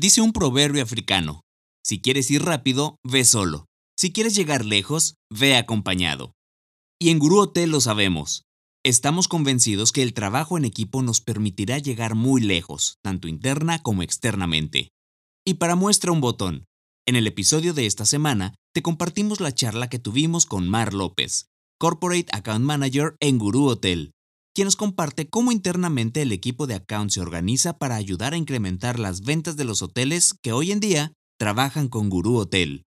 Dice un proverbio africano, si quieres ir rápido, ve solo. Si quieres llegar lejos, ve acompañado. Y en Gurú Hotel lo sabemos. Estamos convencidos que el trabajo en equipo nos permitirá llegar muy lejos, tanto interna como externamente. Y para muestra un botón, en el episodio de esta semana te compartimos la charla que tuvimos con Mar López, Corporate Account Manager en Gurú Hotel, quien nos comparte cómo internamente el equipo de account se organiza para ayudar a incrementar las ventas de los hoteles que hoy en día trabajan con Gurú Hotel.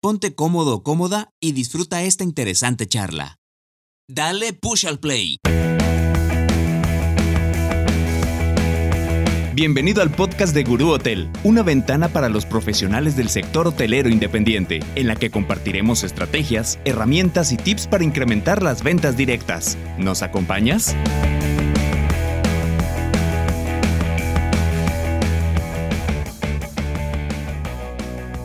Ponte cómodo o cómoda y disfruta esta interesante charla. Dale push al play. Bienvenido al podcast de Gurú Hotel, una ventana para los profesionales del sector hotelero independiente, en la que compartiremos estrategias, herramientas y tips para incrementar las ventas directas. ¿Nos acompañas?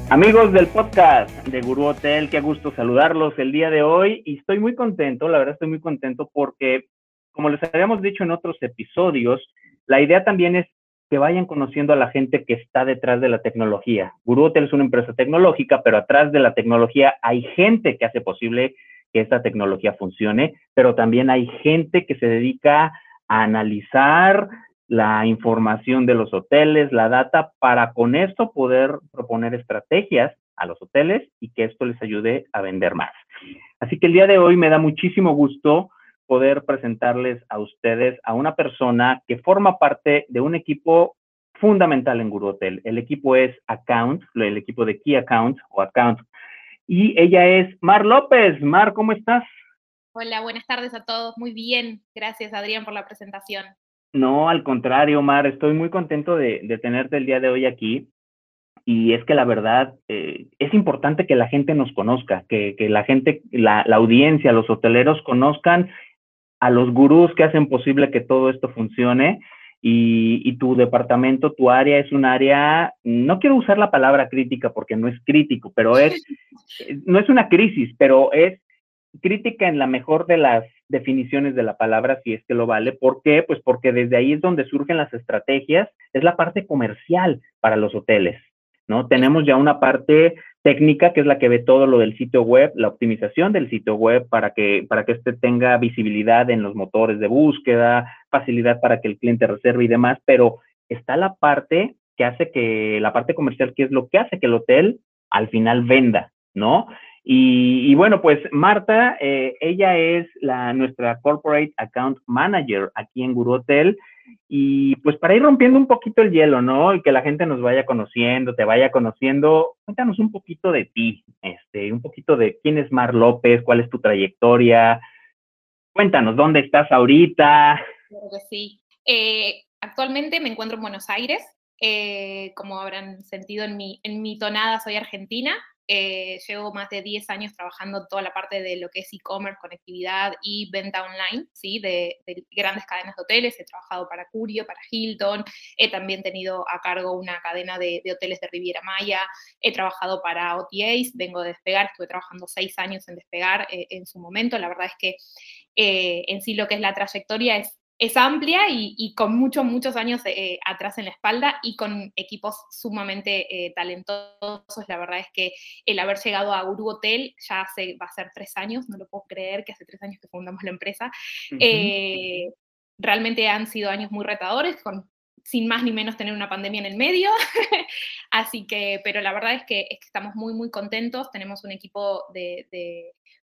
Amigos del podcast de Gurú Hotel, qué gusto saludarlos el día de hoy y estoy muy contento, la verdad estoy muy contento porque, como les habíamos dicho en otros episodios, la idea también es que vayan conociendo a la gente que está detrás de la tecnología. Gurú Hotel es una empresa tecnológica, pero atrás de la tecnología hay gente que hace posible que esta tecnología funcione, pero también hay gente que se dedica a analizar, la información de los hoteles, la data, para con esto poder proponer estrategias a los hoteles y que esto les ayude a vender más. Así que el día de hoy me da muchísimo gusto poder presentarles a ustedes a una persona que forma parte de un equipo fundamental en Guru Hotel. El equipo es Account, el equipo de Key Account o Account. Y ella es Mar López. Mar, ¿cómo estás? Hola, buenas tardes a todos. Muy bien. Gracias, Adrián, por la presentación. No, al contrario, Omar, estoy muy contento de, tenerte el día de hoy aquí. Y es que la verdad, eh, es importante que la gente nos conozca, que, la gente, la, audiencia, los hoteleros conozcan a los gurús que hacen posible que todo esto funcione. Y, y, tu departamento, tu área es un área, no quiero usar la palabra crítica porque no es crítico, pero es, no es una crisis, pero es crítica en la mejor de las definiciones de la palabra, si es que lo vale. ¿Por qué? Pues porque desde ahí es donde surgen las estrategias, es la parte comercial para los hoteles, ¿no? Tenemos ya una parte técnica que es la que ve todo lo del sitio web, la optimización del sitio web para que para que este tenga visibilidad en los motores de búsqueda, facilidad para que el cliente reserve y demás, pero está la parte que hace que la parte comercial que es lo que hace que el hotel al final venda, ¿no? Y, bueno, pues Marta, eh, ella es la, nuestra Corporate Account Manager aquí en Guru Hotel. Y pues para ir rompiendo un poquito el hielo, ¿no? Y que la gente nos vaya conociendo, te vaya conociendo, cuéntanos un poquito de ti, este, un poquito de quién es Mar López, cuál es tu trayectoria. Cuéntanos, ¿dónde estás ahorita? Claro que sí. Eh, actualmente me encuentro en Buenos Aires. Eh, como habrán sentido en mi, en mi tonada, soy argentina. Eh, llevo más de 10 años trabajando toda la parte de lo que es e-commerce, conectividad y venta online, ¿sí? De, grandes cadenas de hoteles. He trabajado para Curio, para Hilton, he también tenido a cargo una cadena de, hoteles de Riviera Maya, he trabajado para OTAs, vengo de Despegar, estuve trabajando 6 años en Despegar eh, en su momento. La verdad es que eh, en sí lo que es la trayectoria es es amplia y, con muchos, muchos años eh, atrás en la espalda y con equipos sumamente eh, talentosos. La verdad es que el haber llegado a Guru Hotel ya hace, va a ser tres años, no lo puedo creer que hace tres años que fundamos la empresa. Eh, realmente han sido años muy retadores, con sin más ni menos tener una pandemia en el medio. Así que, pero la verdad es que, estamos muy, muy contentos. Tenemos un equipo de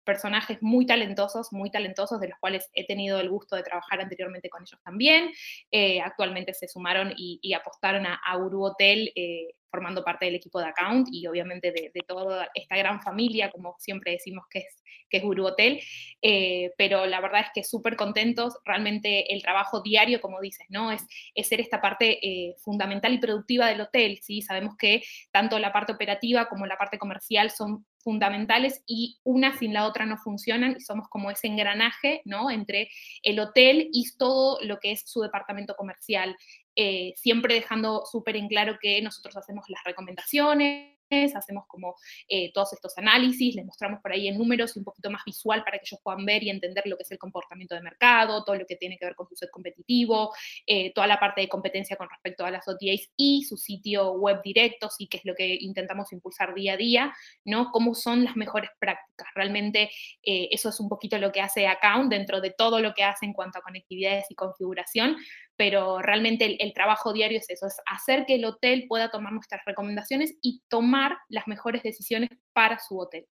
personajes muy talentosos, muy talentosos, de los cuales he tenido el gusto de trabajar anteriormente con ellos también. Eh, actualmente se sumaron y, apostaron a, a Uru Hotel eh, formando parte del equipo de account y obviamente de, toda esta gran familia, como siempre decimos que es, que es Guru Hotel, eh, pero la verdad es que súper contentos, realmente el trabajo diario, como dices, ¿no? Es, es ser esta parte eh, fundamental y productiva del hotel, ¿sí? Sabemos que tanto la parte operativa como la parte comercial son fundamentales y una sin la otra no funcionan y somos como ese engranaje, ¿no? Entre el hotel y todo lo que es su departamento comercial. Eh, siempre dejando súper en claro que nosotros hacemos las recomendaciones, hacemos como eh, todos estos análisis, les mostramos por ahí en números y un poquito más visual para que ellos puedan ver y entender lo que es el comportamiento de mercado, todo lo que tiene que ver con su set competitivo, eh, toda la parte de competencia con respecto a las OTAs y su sitio web directo, sí que es lo que intentamos impulsar día a día, ¿no? Cómo son las mejores prácticas. Realmente eh, eso es un poquito lo que hace Account dentro de todo lo que hace en cuanto a conectividades y configuración, pero realmente el, trabajo diario es eso, es hacer que el hotel pueda tomar nuestras recomendaciones y tomar las mejores decisiones para su hotel.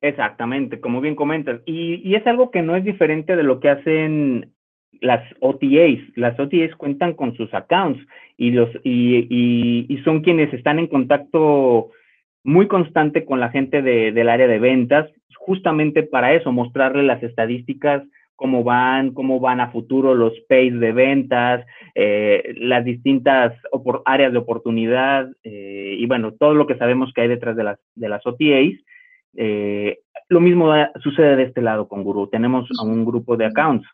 Exactamente, como bien comentas. Y, es algo que no es diferente de lo que hacen las OTAs. Las OTAs cuentan con sus accounts y, los, y, y, son quienes están en contacto muy constante con la gente del área de ventas, justamente para eso, mostrarle las estadísticas cómo van, cómo van a futuro los pays de ventas, eh, las distintas áreas de oportunidad eh, y bueno, todo lo que sabemos que hay detrás de las, de las OTAs. Eh, lo mismo sucede de este lado con Guru. Tenemos a un grupo de accounts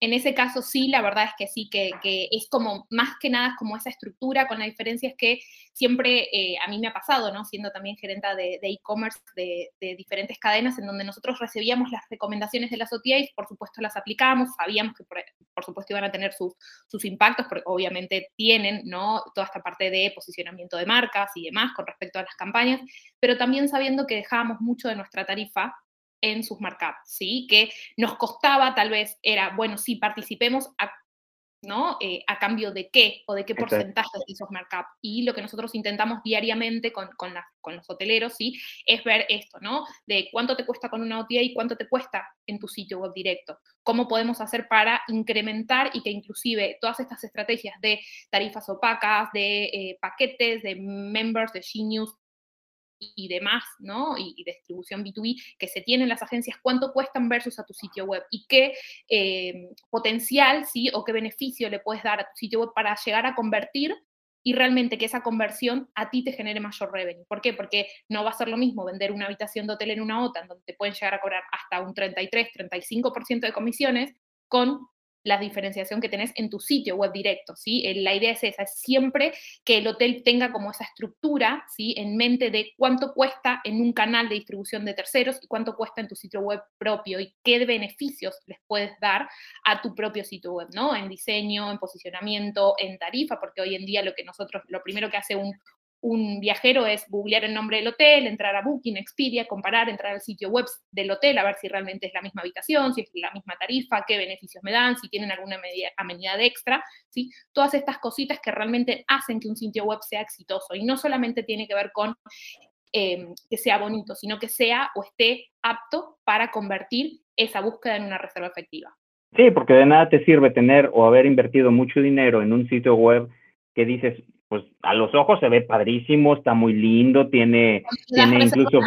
en ese caso sí, la verdad es que sí, que, es como más que nada como esa estructura, con la diferencia es que siempre eh, a mí me ha pasado, ¿no? Siendo también gerenta de e-commerce de, diferentes cadenas, en donde nosotros recibíamos las recomendaciones de las OTAs, por supuesto las aplicábamos, sabíamos que por, supuesto iban a tener sus, sus, impactos, porque obviamente tienen, ¿no? Toda esta parte de posicionamiento de marcas y demás con respecto a las campañas, pero también sabiendo que dejábamos mucho de nuestra tarifa en sus markups, ¿sí? Que nos costaba, tal vez, era, bueno, sí, participemos a, ¿no? Eh, a cambio de qué o de qué porcentaje de esos markups. Y lo que nosotros intentamos diariamente con, con, con, los hoteleros, ¿sí? Es ver esto, ¿no? De cuánto te cuesta con una OTA y cuánto te cuesta en tu sitio web directo. Cómo podemos hacer para incrementar y que inclusive todas estas estrategias de tarifas opacas, de eh, paquetes, de members, de Genius, y demás, ¿no? Y, distribución B2B que se tienen las agencias, cuánto cuestan versus a tu sitio web y qué eh, potencial, ¿sí? O qué beneficio le puedes dar a tu sitio web para llegar a convertir y realmente que esa conversión a ti te genere mayor revenue. ¿Por qué? Porque no va a ser lo mismo vender una habitación de hotel en una OTA, en donde te pueden llegar a cobrar hasta un 33, 35% de comisiones, con la diferenciación que tenés en tu sitio web directo, ¿sí? Eh, la idea es esa, es siempre que el hotel tenga como esa estructura, ¿sí? En mente de cuánto cuesta en un canal de distribución de terceros y cuánto cuesta en tu sitio web propio y qué beneficios les puedes dar a tu propio sitio web, ¿no? En diseño, en posicionamiento, en tarifa, porque hoy en día lo que nosotros, lo primero que hace un, un viajero es googlear el nombre del hotel, entrar a Booking, Expedia, comparar, entrar al sitio web del hotel a ver si realmente es la misma habitación, si es la misma tarifa, qué beneficios me dan, si tienen alguna amenidad extra, ¿sí? Todas estas cositas que realmente hacen que un sitio web sea exitoso y no solamente tiene que ver con em, que sea bonito, sino que sea o esté apto para convertir esa búsqueda en una reserva efectiva. Sí, porque de nada te sirve tener o haber invertido mucho dinero en un sitio web que dices, pues a los ojos se ve padrísimo, está muy lindo, tiene, tiene incluso...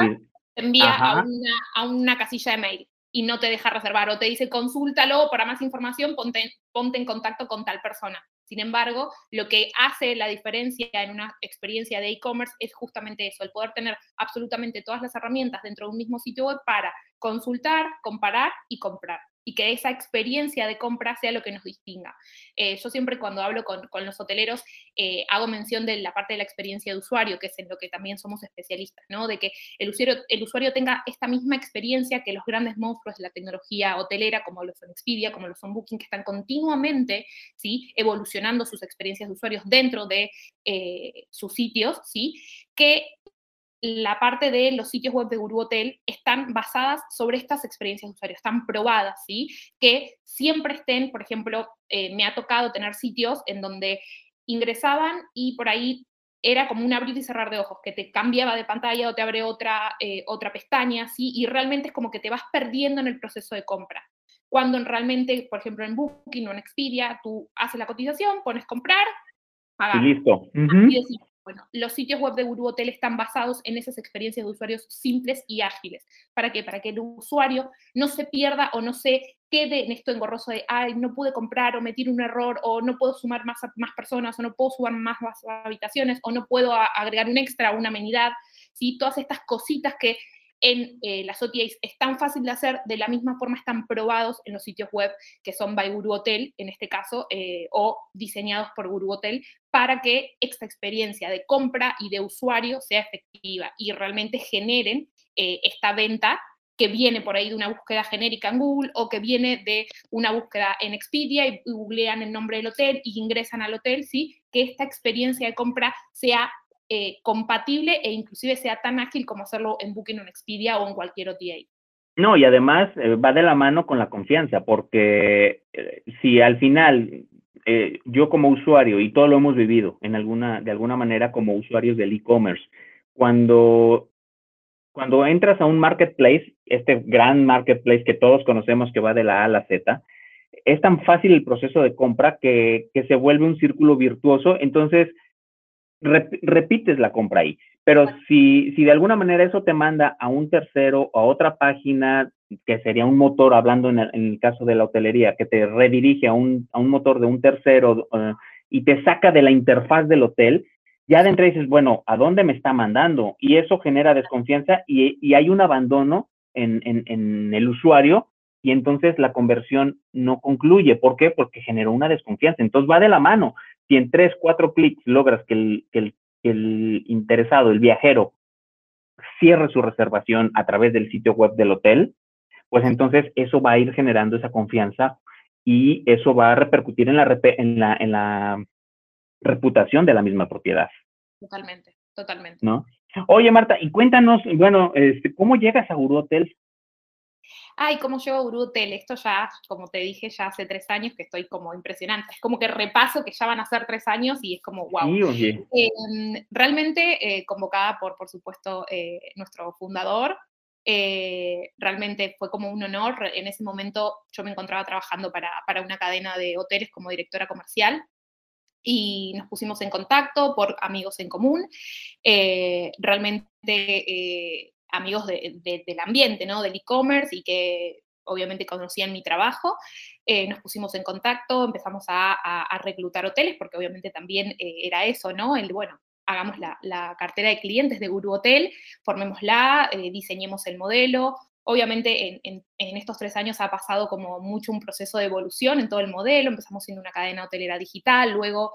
Te envía a una, a una, casilla de mail y no te deja reservar o te dice consúltalo para más información, ponte, ponte en contacto con tal persona. Sin embargo, lo que hace la diferencia en una experiencia de e-commerce es justamente eso, el poder tener absolutamente todas las herramientas dentro de un mismo sitio web para consultar, comparar y comprar y que esa experiencia de compra sea lo que nos distinga. Eh, yo siempre cuando hablo con, los hoteleros eh, hago mención de la parte de la experiencia de usuario, que es en lo que también somos especialistas, ¿no? De que el usuario, el usuario tenga esta misma experiencia que los grandes monstruos de la tecnología hotelera, como lo son Expedia, como lo son Booking, que están continuamente, ¿sí? Evolucionando sus experiencias de usuarios dentro de eh, sus sitios, ¿sí? Que la parte de los sitios web de Guru Hotel están basadas sobre estas experiencias de usuario, están probadas, ¿sí? Que siempre estén, por ejemplo, eh, me ha tocado tener sitios en donde ingresaban y por ahí era como un abrir y cerrar de ojos, que te cambiaba de pantalla o te abre otra, eh, otra pestaña, ¿sí? Y realmente es como que te vas perdiendo en el proceso de compra. Cuando realmente, por ejemplo, en Booking o en Expedia, tú haces la cotización, pones comprar, pagar. Y listo. Bueno, los sitios web de Guru Hotel están basados en esas experiencias de usuarios simples y ágiles. ¿Para qué? Para que el usuario no se pierda o no se quede en esto engorroso de, ay, no pude comprar o metí un error o no puedo sumar más, más personas o no puedo sumar más, habitaciones o no puedo agregar un extra, una amenidad. ¿sí? Todas estas cositas que en eh, las OTAs es tan fácil de hacer, de la misma forma están probados en los sitios web que son by Guru Hotel, en este caso, eh, o diseñados por Guru Hotel, para que esta experiencia de compra y de usuario sea efectiva y realmente generen eh, esta venta que viene por ahí de una búsqueda genérica en Google o que viene de una búsqueda en Expedia y googlean el nombre del hotel y ingresan al hotel, ¿sí? que esta experiencia de compra sea eh, compatible e inclusive sea tan ágil como hacerlo en Booking o en Expedia o en cualquier OTA. No, y además eh, va de la mano con la confianza, porque eh, si al final yo como usuario, y todo lo hemos vivido en alguna, de alguna manera como usuarios del e-commerce, cuando, cuando entras a un marketplace, este gran marketplace que todos conocemos que va de la A a la Z, es tan fácil el proceso de compra que, que se vuelve un círculo virtuoso. Entonces, repites la compra ahí. Pero si, si de alguna manera eso te manda a un tercero o a otra página, que sería un motor, hablando en el, caso de la hotelería, que te redirige a un, a un motor de un tercero uh, y te saca de la interfaz del hotel, ya de entrada dices, bueno, ¿a dónde me está mandando? Y eso genera desconfianza y, y hay un abandono en, en, en, el usuario y entonces la conversión no concluye. ¿Por qué? Porque generó una desconfianza. Entonces va de la mano si en tres, cuatro clics logras que el, que el, interesado, el viajero, cierre su reservación a través del sitio web del hotel, pues entonces eso va a ir generando esa confianza y eso va a repercutir en la, en la, en la reputación de la misma propiedad. Totalmente, totalmente. ¿No? Oye, Marta, y cuéntanos, bueno, este, ¿cómo llegas a Guru? Ay, ¿cómo llevo Brutel? Esto ya, como te dije, ya hace tres años que estoy como impresionante. Es como que repaso que ya van a ser tres años y es como, wow. Em, realmente eh, convocada por, por supuesto, eh, nuestro fundador, eh, realmente fue como un honor. En ese momento yo me encontraba trabajando para, para una cadena de hoteles como directora comercial y nos pusimos en contacto por amigos en común. realmente amigos del ambiente, ¿no? Del e-commerce y que obviamente conocían mi trabajo. Eh, nos pusimos en contacto, empezamos a, reclutar hoteles, porque obviamente también eh, era eso, ¿no? El, bueno, hagamos la, cartera de clientes de Guru Hotel, formémosla, eh, diseñemos el modelo. Obviamente en, estos tres años ha pasado como mucho un proceso de evolución en todo el modelo, empezamos siendo una cadena hotelera digital, luego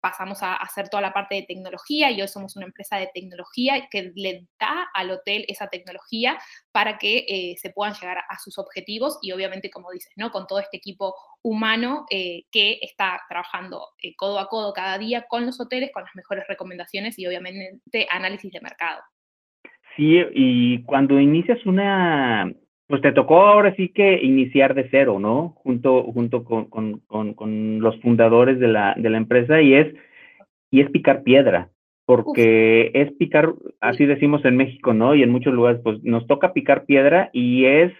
pasamos a hacer toda la parte de tecnología y hoy somos una empresa de tecnología que le da al hotel esa tecnología para que eh, se puedan llegar a sus objetivos y obviamente, como dices, ¿no? con todo este equipo humano eh, que está trabajando eh, codo a codo cada día con los hoteles, con las mejores recomendaciones y obviamente análisis de mercado. Sí, y cuando inicias una, pues te tocó ahora sí que iniciar de cero, ¿no? Junto, junto con, con, con, los fundadores de la, de la, empresa y es, y es picar piedra, porque es picar, así decimos en México, ¿no? Y en muchos lugares, pues nos toca picar piedra y es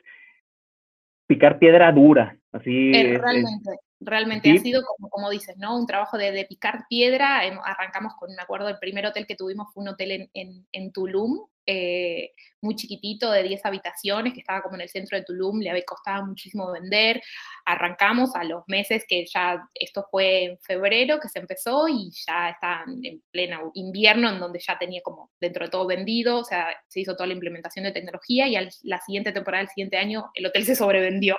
picar piedra dura, así. realmente, realmente ha sido como, como dices, ¿no? Un trabajo de, de picar piedra. Arrancamos con, me acuerdo, el primer hotel que tuvimos fue un hotel en, en, en Tulum, eh, muy chiquitito de 10 habitaciones que estaba como en el centro de Tulum, le había costado muchísimo vender. Arrancamos a los meses que ya, esto fue en febrero que se empezó y ya está en pleno invierno en donde ya tenía como dentro de todo vendido, o sea, se hizo toda la implementación de tecnología y al, la siguiente temporada, el siguiente año, el hotel se sobrevendió.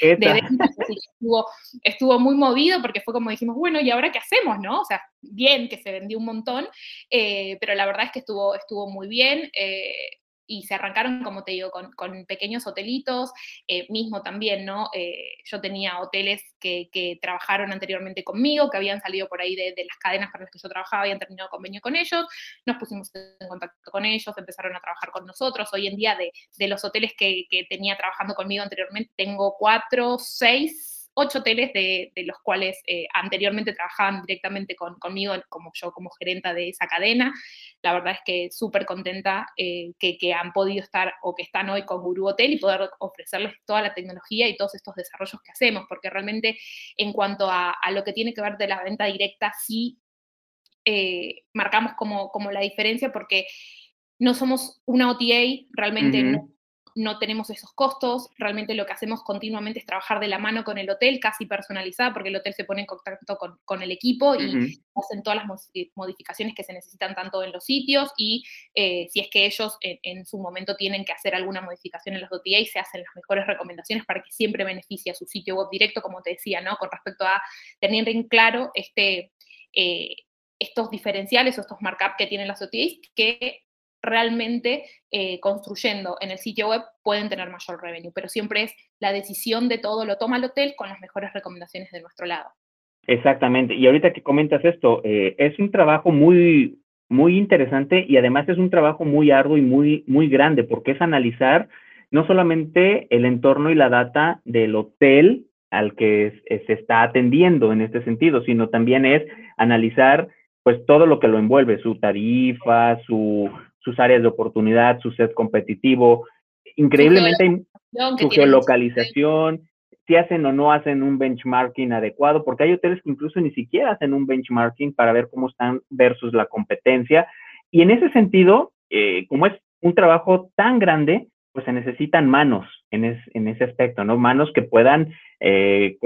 de estuvo, estuvo muy movido porque fue como dijimos, bueno, ¿y ahora qué hacemos, no? O sea, bien que se vendió un montón, eh, pero la verdad es que estuvo, estuvo muy bien. Eh, y se arrancaron, como te digo, con, con pequeños hotelitos, eh, mismo también, ¿no? yo tenía hoteles que, que, trabajaron anteriormente conmigo, que habían salido por ahí de, de, las cadenas para las que yo trabajaba, habían terminado convenio con ellos, nos pusimos en contacto con ellos, empezaron a trabajar con nosotros. Hoy en día, de, de los hoteles que, que tenía trabajando conmigo anteriormente, tengo cuatro, seis ocho hoteles de, los cuales eh, anteriormente trabajaban directamente conmigo, como yo como gerenta de esa cadena. La verdad es que súper contenta eh, que, han podido estar o que están hoy con Guru Hotel y poder ofrecerles toda la tecnología y todos estos desarrollos que hacemos, porque realmente en cuanto a, lo que tiene que ver de la venta directa, sí eh, marcamos como, como la diferencia porque no somos una OTA, realmente no no tenemos esos costos, realmente lo que hacemos continuamente es trabajar de la mano con el hotel, casi personalizada, porque el hotel se pone en contacto con, el equipo y hacen todas las modificaciones que se necesitan tanto en los sitios y eh, si es que ellos en, su momento tienen que hacer alguna modificación en los OTA, se hacen las mejores recomendaciones para que siempre beneficie a su sitio web directo, como te decía, ¿no? Con respecto a tener en claro este, eh, estos diferenciales o estos markups que tienen las OTAs que realmente eh, construyendo en el sitio web pueden tener mayor revenue, pero siempre es la decisión de todo lo toma el hotel con las mejores recomendaciones de nuestro lado. Exactamente, y ahorita que comentas esto, eh, es un trabajo muy, muy interesante y además es un trabajo muy arduo y muy, muy grande porque es analizar no solamente el entorno y la data del hotel al que se está atendiendo en este sentido, sino también es analizar pues todo lo que lo envuelve, su tarifa, su, sus áreas de oportunidad, su set competitivo, increíblemente su geolocalización, si hacen o no hacen un benchmarking adecuado, porque hay hoteles que incluso ni siquiera hacen un benchmarking para ver cómo están versus la competencia. Y en ese sentido, eh, como es un trabajo tan grande, pues se necesitan manos en, ese aspecto, ¿no? Manos que puedan eh,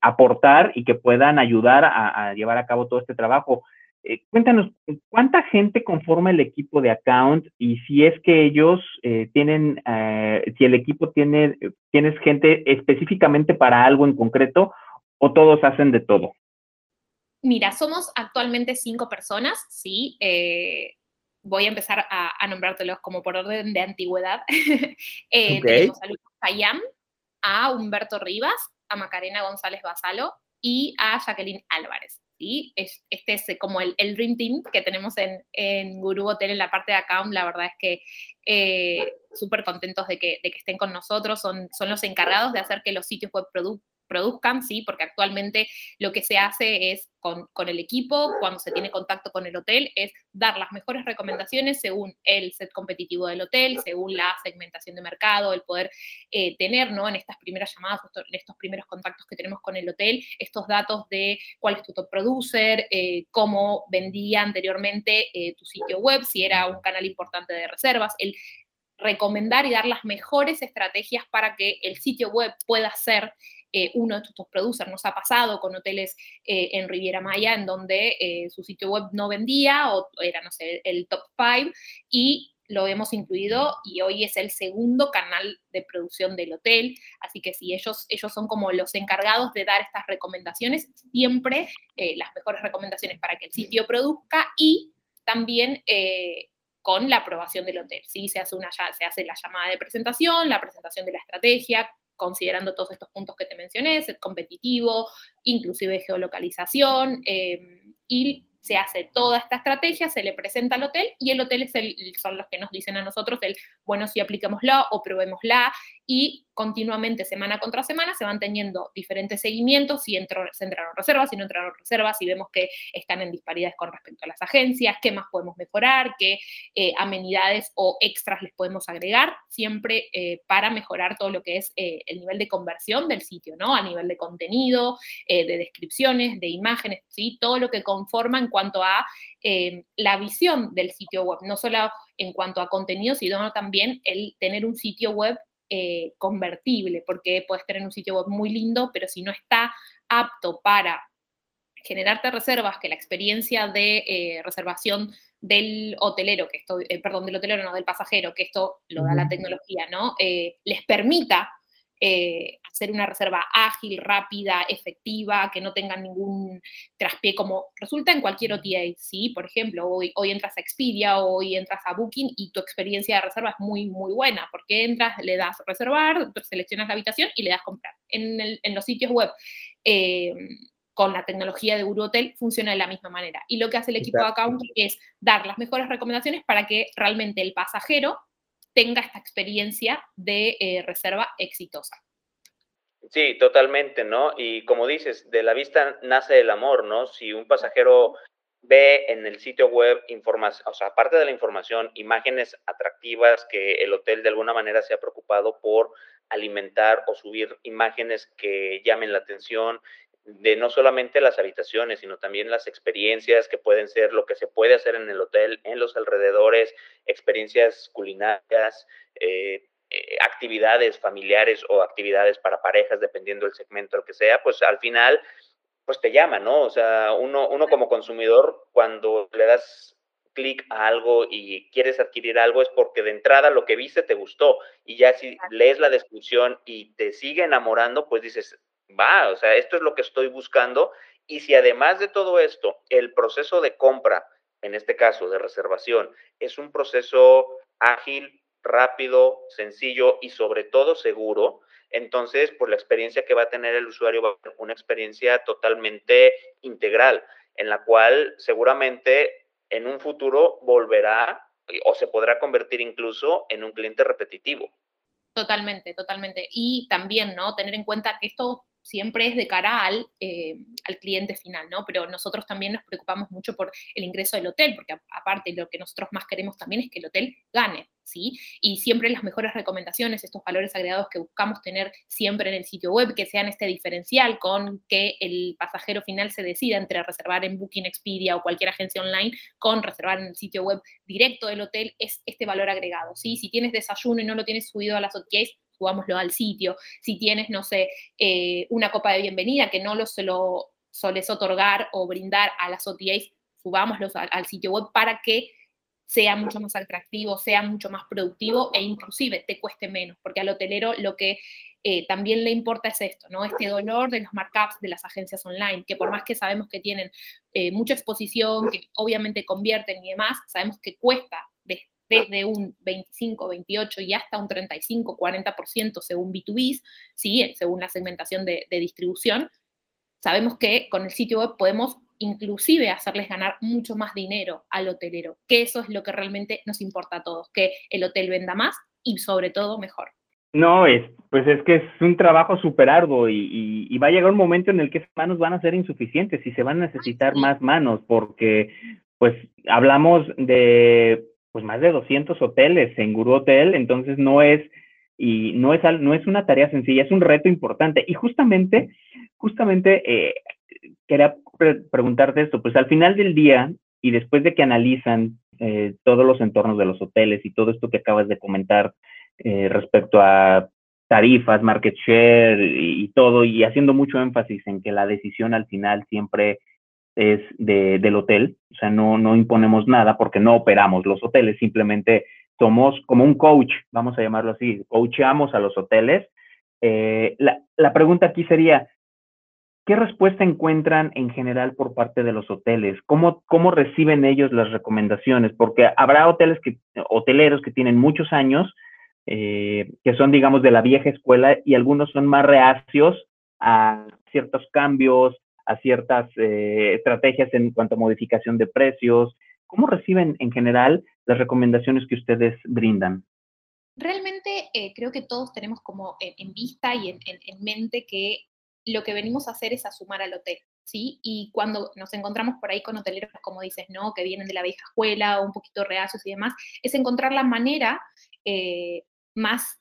aportar y que puedan ayudar a, llevar a cabo todo este trabajo. Eh, cuéntanos, ¿cuánta gente conforma el equipo de account y si es que ellos eh, tienen, eh, si el equipo tiene, tienes gente específicamente para algo en concreto o todos hacen de todo? Mira, somos actualmente cinco personas, sí. voy a empezar a, nombrártelos como por orden de antigüedad. Tenemos a Luis Payam, a Humberto Rivas, a Macarena González Basalo y a Jacqueline Álvarez. Este es como el, el, Dream Team que tenemos en, en Guru Hotel en la parte de account. La verdad es que eh, súper contentos de que, de que, estén con nosotros. Son, son los encargados de hacer que los sitios web produzcan, ¿sí? Porque actualmente lo que se hace es con, el equipo, cuando se tiene contacto con el hotel, es dar las mejores recomendaciones según el set competitivo del hotel, según la segmentación de mercado, el poder eh, tener, ¿no? En estas primeras llamadas, en estos primeros contactos que tenemos con el hotel, estos datos de cuál es tu top producer, eh, cómo vendía anteriormente eh, tu sitio web, si era un canal importante de reservas, el recomendar y dar las mejores estrategias para que el sitio web pueda ser eh, uno de estos producers. Nos ha pasado con hoteles eh, en Riviera Maya en donde eh, su sitio web no vendía o era, no sé, el top 5 y lo hemos incluido y hoy es el segundo canal de producción del hotel, así que si ellos, ellos son como los encargados de dar estas recomendaciones, siempre las mejores recomendaciones para que el sitio produzca y también con la aprobación del hotel. ¿sí? Se, hace una, se hace la llamada de presentación, la presentación de la estrategia, considerando todos estos puntos que te mencioné, ser competitivo, inclusive geolocalización, eh, y se hace toda esta estrategia, se le presenta al hotel y el hotel es el, son los que nos dicen a nosotros el, bueno, si apliquémosla o probémosla y continuamente, semana contra semana, se van teniendo diferentes seguimientos, si entró, se entraron reservas, si no entraron reservas, si vemos que están en disparidades con respecto a las agencias, qué más podemos mejorar, qué eh, amenidades o extras les podemos agregar, siempre eh, para mejorar todo lo que es eh, el nivel de conversión del sitio, ¿no? A nivel de contenido, de descripciones, de imágenes, ¿sí? Todo lo que conforma en cuanto a la visión del sitio web, no solo en cuanto a contenido, sino también el tener un sitio web eh, convertible, porque puedes tener un sitio web muy lindo, pero si no está apto para generarte reservas, que la experiencia de eh, reservación del hotelero, que esto, eh, perdón, del hotelero, no, del pasajero, que esto lo da la tecnología, ¿no? les permita eh, hacer una reserva ágil, rápida, efectiva, que no tenga ningún traspié como resulta en cualquier OTA, ¿sí? Por ejemplo, hoy, hoy entras a Expedia, hoy entras a Booking y tu experiencia de reserva es muy, muy buena, porque entras, le das reservar, seleccionas la habitación y le das comprar. En, los sitios web, eh, con la tecnología de Guru Hotel funciona de la misma manera. Y lo que hace el equipo de account es dar las mejores recomendaciones para que realmente el pasajero tenga esta experiencia de eh, reserva exitosa. Sí, totalmente, ¿no? Y como dices, de la vista nace el amor, ¿no? Si un pasajero ve en el sitio web información, o sea, aparte de la información, imágenes atractivas que el hotel de alguna manera se ha preocupado por alimentar o subir imágenes que llamen la atención, de no solamente las habitaciones, sino también las experiencias que pueden ser lo que se puede hacer en el hotel, en los alrededores, experiencias culinarias, eh, eh, actividades familiares o actividades para parejas, dependiendo del segmento que sea, pues al final, pues te llama, ¿no? O sea, uno, uno como consumidor, cuando le das clic a algo y quieres adquirir algo es porque de entrada lo que viste te gustó y ya si lees la descripción y te sigue enamorando, pues dices, va, o sea, esto es lo que estoy buscando y si además de todo esto, el proceso de compra, en este caso de reservación, es un proceso ágil, rápido, sencillo y sobre todo seguro, entonces, pues la experiencia que va a tener el usuario va a ser una experiencia totalmente integral, en la cual seguramente en un futuro volverá o se podrá convertir incluso en un cliente repetitivo. Totalmente, totalmente. Y también, ¿no? Tener en cuenta que esto siempre es de cara al, eh, al, cliente final, ¿no? Pero nosotros también nos preocupamos mucho por el ingreso del hotel, porque aparte lo que nosotros más queremos también es que el hotel gane, ¿sí? Y siempre las mejores recomendaciones, estos valores agregados que buscamos tener siempre en el sitio web, que sean este diferencial con que el pasajero final se decida entre reservar en Booking Expedia o cualquier agencia online con reservar en el sitio web directo del hotel, es este valor agregado, ¿sí? Si tienes desayuno y no lo tienes subido a las OTAs, subámoslo al sitio. Si tienes, no sé, eh, una copa de bienvenida que no lo se lo soles otorgar o brindar a las OTAs, subámoslo al, sitio web para que sea mucho más atractivo, sea mucho más productivo e inclusive te cueste menos, porque al hotelero lo que eh, también le importa es esto, ¿no? Este dolor de los markups de las agencias online, que por más que sabemos que tienen eh, mucha exposición, que obviamente convierten y demás, sabemos que cuesta desde un 25, 28 y hasta un 35, 40% según B2B, ¿sí? según la segmentación de, distribución, sabemos que con el sitio web podemos inclusive hacerles ganar mucho más dinero al hotelero, que eso es lo que realmente nos importa a todos, que el hotel venda más y sobre todo mejor. No, es, pues es que es un trabajo súper arduo y, va a llegar un momento en el que esas manos van a ser insuficientes y se van a necesitar más manos porque pues hablamos de pues más de 200 hoteles en Guru Hotel, entonces no es y no es no es una tarea sencilla, es un reto importante. Y justamente justamente eh, quería preguntarte esto, pues al final del día y después de que analizan eh, todos los entornos de los hoteles y todo esto que acabas de comentar eh, respecto a tarifas, market share y, y, todo, y haciendo mucho énfasis en que la decisión al final siempre es de, del hotel, o sea, no, no imponemos nada porque no operamos los hoteles, simplemente somos como un coach, vamos a llamarlo así, coachamos a los hoteles. Eh, la, la pregunta aquí sería, ¿qué respuesta encuentran en general por parte de los hoteles? ¿Cómo, cómo reciben ellos las recomendaciones? Porque habrá hoteles que, hoteleros que tienen muchos años, eh, que son, digamos, de la vieja escuela y algunos son más reacios a ciertos cambios, a ciertas eh, estrategias en cuanto a modificación de precios. ¿Cómo reciben en general las recomendaciones que ustedes brindan? Realmente eh, creo que todos tenemos como en, vista y en, mente que lo que venimos a hacer es a sumar al hotel, ¿sí? Y cuando nos encontramos por ahí con hoteleros, como dices, ¿no? Que vienen de la vieja escuela o un poquito reacios y demás, es encontrar la manera eh, más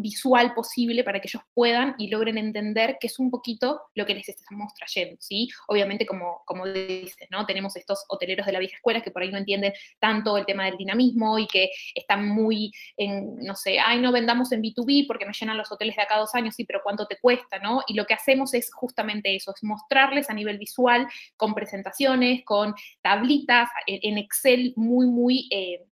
visual posible para que ellos puedan y logren entender que es un poquito lo que les estamos trayendo, ¿sí? Obviamente, como, como dices, ¿no? Tenemos estos hoteleros de la vieja escuela que por ahí no entienden tanto el tema del dinamismo y que están muy en, no sé, ay, no vendamos en B2B porque me llenan los hoteles de acá dos años, sí, pero ¿cuánto te cuesta, no? Y lo que hacemos es justamente eso, es mostrarles a nivel visual, con presentaciones, con tablitas, en Excel muy, muy... Eh,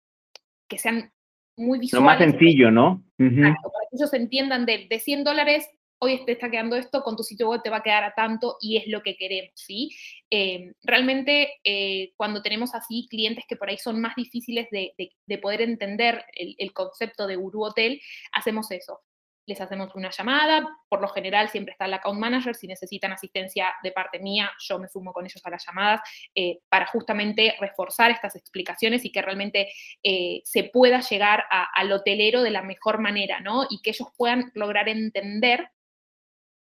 que sean muy visual. Lo más sencillo, ¿no? para que ellos entiendan de, de 100 dólares, hoy te está quedando esto, con tu sitio web te va a quedar a tanto y es lo que queremos, ¿sí? Eh, realmente eh, cuando tenemos así clientes que por ahí son más difíciles de, de, poder entender el, el, concepto de Guru Hotel, hacemos eso les hacemos una llamada, por lo general siempre está el account manager, si necesitan asistencia de parte mía, yo me sumo con ellos a las llamadas eh, para justamente reforzar estas explicaciones y que realmente eh, se pueda llegar al hotelero de la mejor manera, ¿no? Y que ellos puedan lograr entender,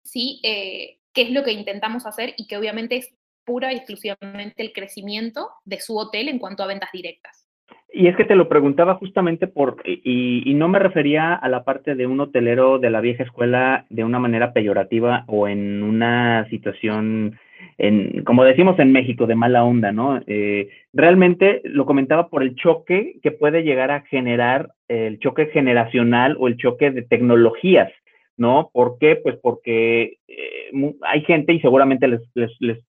¿sí? Eh, qué es lo que intentamos hacer y que obviamente es pura y exclusivamente el crecimiento de su hotel en cuanto a ventas directas. Y es que te lo preguntaba justamente por, y, no me refería a la parte de un hotelero de la vieja escuela de una manera peyorativa o en una situación, en, como decimos en México, de mala onda, ¿no? Eh, realmente lo comentaba por el choque que puede llegar a generar el choque generacional o el choque de tecnologías, ¿no? ¿Por qué? Pues porque eh, hay gente y seguramente les, les,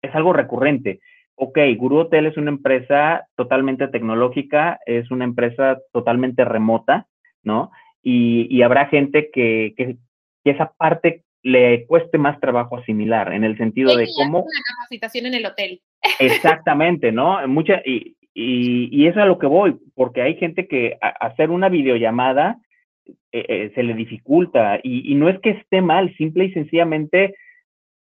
es algo recurrente. Ok, Guru Hotel es una empresa totalmente tecnológica, es una empresa totalmente remota, ¿no? Y, y habrá gente que, que, que, esa parte le cueste más trabajo asimilar, en el sentido de cómo... Una capacitación en el hotel. Exactamente, ¿no? Mucha, y, y, y eso es a lo que voy, porque hay gente que hacer una videollamada eh, eh, se le dificulta y, y, no es que esté mal, simple y sencillamente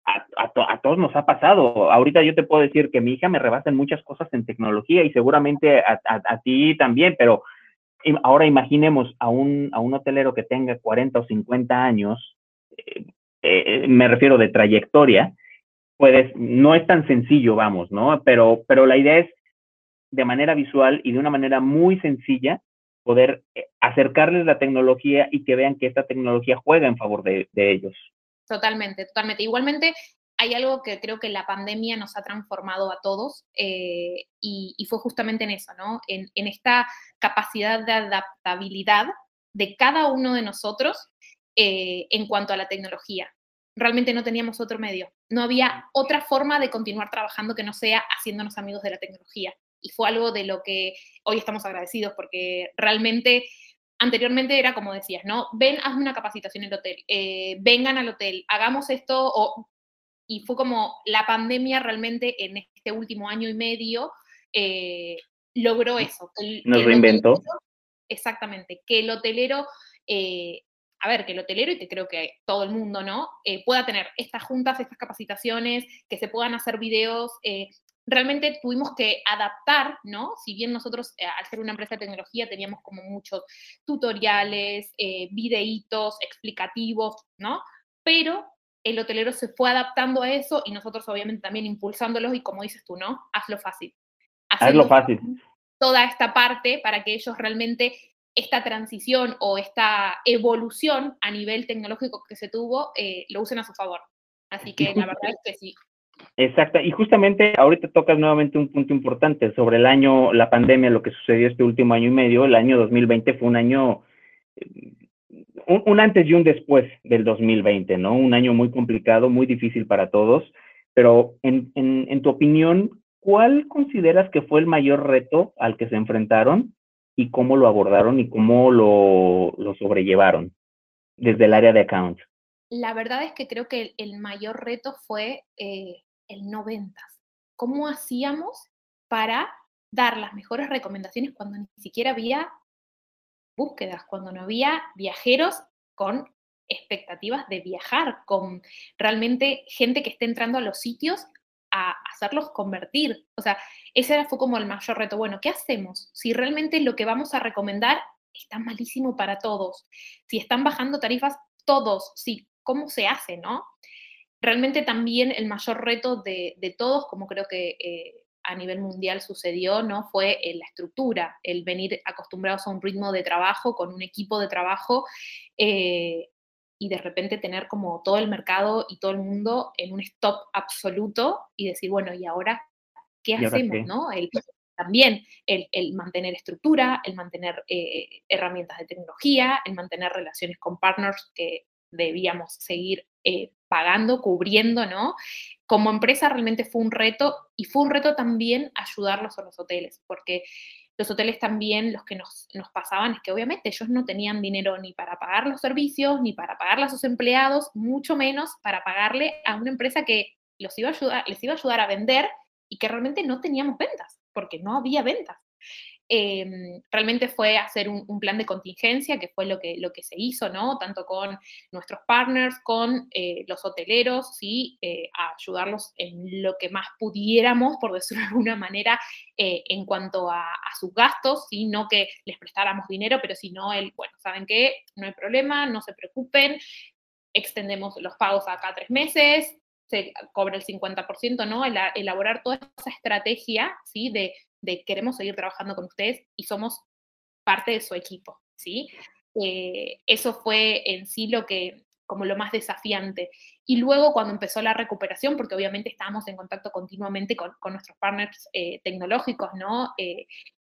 a, a, todos nos ha pasado. Ahorita yo te puedo decir que mi hija me rebasa en muchas cosas en tecnología y seguramente a, ti también, pero ahora imaginemos a un, a un hotelero que tenga 40 o 50 años, eh, me refiero de trayectoria, pues no es tan sencillo, vamos, ¿no? Pero, pero la idea es de manera visual y de una manera muy sencilla poder eh, acercarles la tecnología y que vean que esta tecnología juega en favor de, ellos. Totalmente, totalmente. Igualmente, hay algo que creo que la pandemia nos ha transformado a todos eh, y, fue justamente en eso, ¿no? En, esta capacidad de adaptabilidad de cada uno de nosotros eh, en cuanto a la tecnología. Realmente no teníamos otro medio, no había otra forma de continuar trabajando que no sea haciéndonos amigos de la tecnología y fue algo de lo que hoy estamos agradecidos porque realmente anteriormente era como decías, ¿no? Ven, hazme una capacitación en el hotel, eh, vengan al hotel, hagamos esto, o, y fue como la pandemia realmente en este último año y medio eh, logró eso. Nos reinventó. exactamente, que el hotelero, eh, a ver, que el hotelero, y que creo que todo el mundo, ¿no? pueda tener estas juntas, estas capacitaciones, que se puedan hacer videos, realmente tuvimos que adaptar, ¿no? Si bien nosotros, eh, al ser una empresa de tecnología, teníamos como muchos tutoriales, eh, videitos explicativos, ¿no? Pero el hotelero se fue adaptando a eso y nosotros obviamente también impulsándolos y como dices tú, ¿no? Hazlo fácil. Hazlo fácil. Toda esta parte para que ellos realmente esta transición o esta evolución a nivel tecnológico que se tuvo, eh, lo usen a su favor. Así que la verdad es que sí, Exacto, y justamente ahorita tocas nuevamente un punto importante sobre el año, la pandemia, lo que sucedió este último año y medio, el año 2020 fue un año, eh, un, antes y un después del 2020, ¿no? Un año muy complicado, muy difícil para todos, pero en, en, tu opinión, ¿cuál consideras que fue el mayor reto al que se enfrentaron y cómo lo abordaron y cómo lo, lo sobrellevaron desde el área de accounts? La verdad es que creo que el, mayor reto fue eh, el no ventas. ¿Cómo hacíamos para dar las mejores recomendaciones cuando ni siquiera había búsquedas, cuando no había viajeros con expectativas de viajar, con realmente gente que esté entrando a los sitios a hacerlos convertir. O sea, ese fue como el mayor reto. Bueno, ¿qué hacemos? Si realmente lo que vamos a recomendar está malísimo para todos, si están bajando tarifas todos, si, ¿cómo se hace, no? Realmente también el mayor reto de, todos, como creo que eh, a nivel mundial sucedió, ¿no? Fue la estructura, el venir acostumbrados a un ritmo de trabajo, con un equipo de trabajo, eh, y de repente tener como todo el mercado y todo el mundo en un stop absoluto y decir, bueno, ¿y ahora qué hacemos? ¿no? El, también el, mantener estructura, el mantener eh, herramientas de tecnología, el mantener relaciones con partners que debíamos seguir eh, pagando, cubriendo, ¿no? Como empresa realmente fue un reto y fue un reto también ayudarlos a los hoteles, porque los hoteles también los que nos, pasaban es que obviamente ellos no tenían dinero ni para pagar los servicios, ni para pagarle a sus empleados, mucho menos para pagarle a una empresa que los iba a ayudar, les iba a ayudar a vender y que realmente no teníamos ventas, porque no había ventas. Em, realmente fue hacer un, plan de contingencia, que fue lo que, lo que se hizo, ¿no? Tanto con nuestros partners, con eh, los hoteleros, ¿sí? Eh, ayudarlos en lo que más pudiéramos, por decirlo de alguna manera, eh, en cuanto a, sus gastos, ¿sí? No que les prestáramos dinero, pero sino el, bueno, ¿saben qué? No hay problema, no se preocupen, extendemos los pagos acá tres meses, se cobra el 50%, ¿no? elaborar toda esa estrategia, ¿sí? De de queremos seguir trabajando con ustedes y somos parte de su equipo, ¿sí? Eh, eso fue en sí lo que, como lo más desafiante. Y luego cuando empezó la recuperación, porque obviamente estábamos en contacto continuamente con, nuestros partners eh, tecnológicos, ¿no? Eh,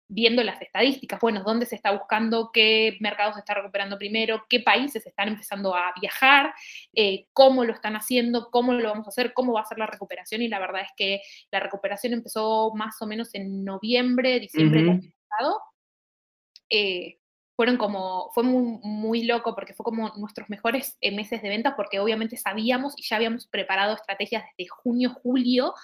viendo las estadísticas, bueno, dónde se está buscando, qué mercados se está recuperando primero, qué países están empezando a viajar, eh, cómo lo están haciendo, cómo lo vamos a hacer, cómo va a ser la recuperación. Y la verdad es que la recuperación empezó más o menos en noviembre, diciembre del año pasado. Eh, fueron como, fue muy, muy, loco porque fue como nuestros mejores eh, meses de ventas porque obviamente sabíamos y ya habíamos preparado estrategias desde junio, julio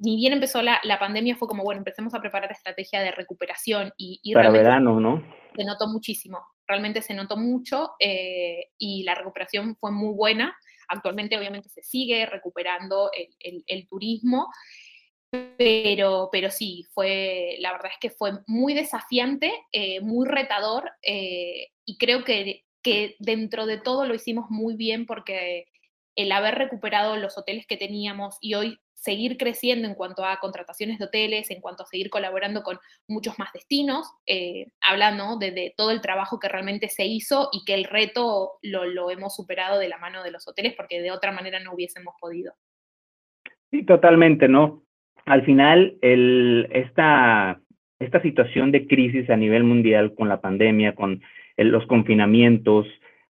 ni bien empezó la, pandemia, fue como, bueno, empecemos a preparar estrategia de recuperación y, Para verano, ¿no? Se notó muchísimo, realmente se notó mucho eh, y la recuperación fue muy buena. Actualmente obviamente se sigue recuperando el, turismo, pero, pero sí, fue, la verdad es que fue muy desafiante, eh, muy retador eh, y creo que, que dentro de todo lo hicimos muy bien porque el haber recuperado los hoteles que teníamos y hoy seguir creciendo en cuanto a contrataciones de hoteles, en cuanto a seguir colaborando con muchos más destinos, eh, hablando de, todo el trabajo que realmente se hizo y que el reto lo, hemos superado de la mano de los hoteles porque de otra manera no hubiésemos podido. Sí, totalmente, ¿no? Al final, el, esta, esta situación de crisis a nivel mundial con la pandemia, con los confinamientos,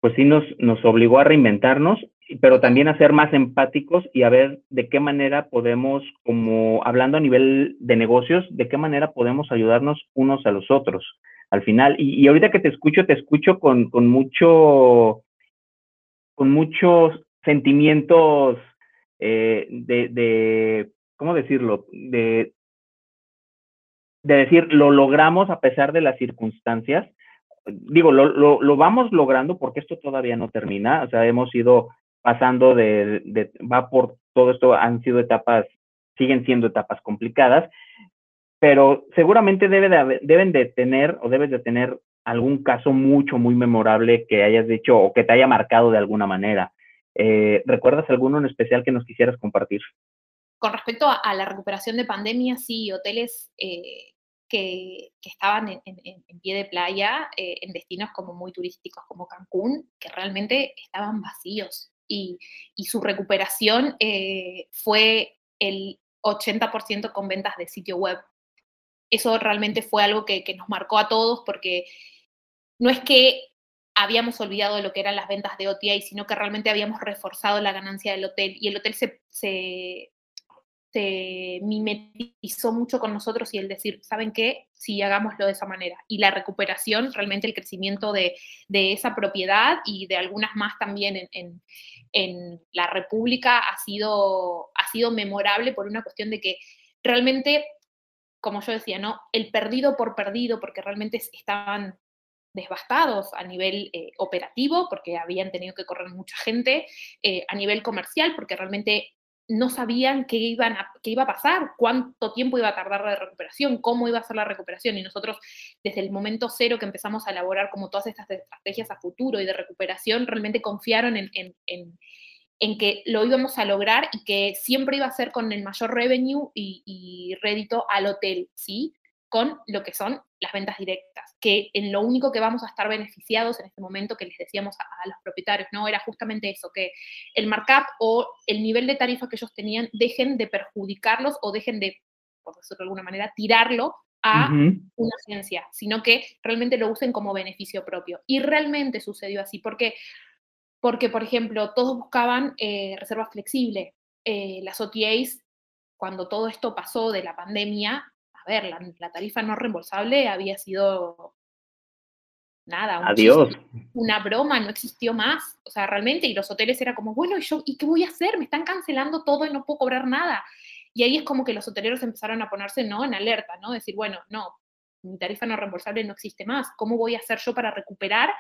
pues sí nos, nos obligó a reinventarnos pero también a ser más empáticos y a ver de qué manera podemos, como hablando a nivel de negocios, de qué manera podemos ayudarnos unos a los otros al final. Y, ahorita que te escucho, te escucho con, con mucho, con muchos sentimientos eh, de, de, ¿cómo decirlo? De, de decir, lo logramos a pesar de las circunstancias. Digo, lo, lo, lo, vamos logrando porque esto todavía no termina, o sea, hemos ido pasando de, va por todo esto, han sido etapas, siguen siendo etapas complicadas, pero seguramente debe de deben de tener o debes de tener algún caso mucho, muy memorable que hayas dicho o que te haya marcado de alguna manera. Eh, ¿Recuerdas alguno en especial que nos quisieras compartir? Con respecto a, la recuperación de pandemia, sí, hoteles eh, que, estaban en, pie de playa, eh, en destinos como muy turísticos como Cancún, que realmente estaban vacíos y, su recuperación eh, fue el 80% con ventas de sitio web. Eso realmente fue algo que, nos marcó a todos porque no es que habíamos olvidado lo que eran las ventas de OTA, sino que realmente habíamos reforzado la ganancia del hotel y el hotel se mimetizó mucho con nosotros y el decir, ¿saben qué? Sí, hagámoslo de esa manera. Y la recuperación, realmente el crecimiento de, esa propiedad y de algunas más también en, la República ha sido, ha sido memorable por una cuestión de que realmente, como yo decía, ¿no? El perdido por perdido, porque realmente estaban devastados a nivel eh, operativo, porque habían tenido que correr mucha gente, eh, a nivel comercial, porque realmente no sabían qué, iban qué iba a pasar, cuánto tiempo iba a tardar la recuperación, cómo iba a ser la recuperación. Y nosotros, desde el momento cero que empezamos a elaborar como todas estas estrategias a futuro y de recuperación, realmente confiaron en, en, que lo íbamos a lograr y que siempre iba a ser con el mayor revenue y, y rédito al hotel, ¿sí? Con lo que son las ventas directas, que en lo único que vamos a estar beneficiados en este momento que les decíamos a, los propietarios, ¿no? Era justamente eso, que el markup o el nivel de tarifa que ellos tenían dejen de perjudicarlos o dejen de, por decirlo de alguna manera, tirarlo a una agencia, sino que realmente lo usen como beneficio propio. Y realmente sucedió así, porque, porque por ejemplo, todos buscaban eh, reservas flexibles. Eh, las OTAs, cuando todo esto pasó de la pandemia, a ver, la, tarifa no reembolsable había sido nada, Adiós. una broma, no existió más, o sea, realmente, y los hoteles era como, bueno, ¿y yo, ¿y qué voy a hacer? Me están cancelando todo y no puedo cobrar nada. Y ahí es como que los hoteleros empezaron a ponerse, ¿no? En alerta, ¿no? Decir, bueno, no, mi tarifa no reembolsable no existe más, ¿cómo voy a hacer yo para recuperar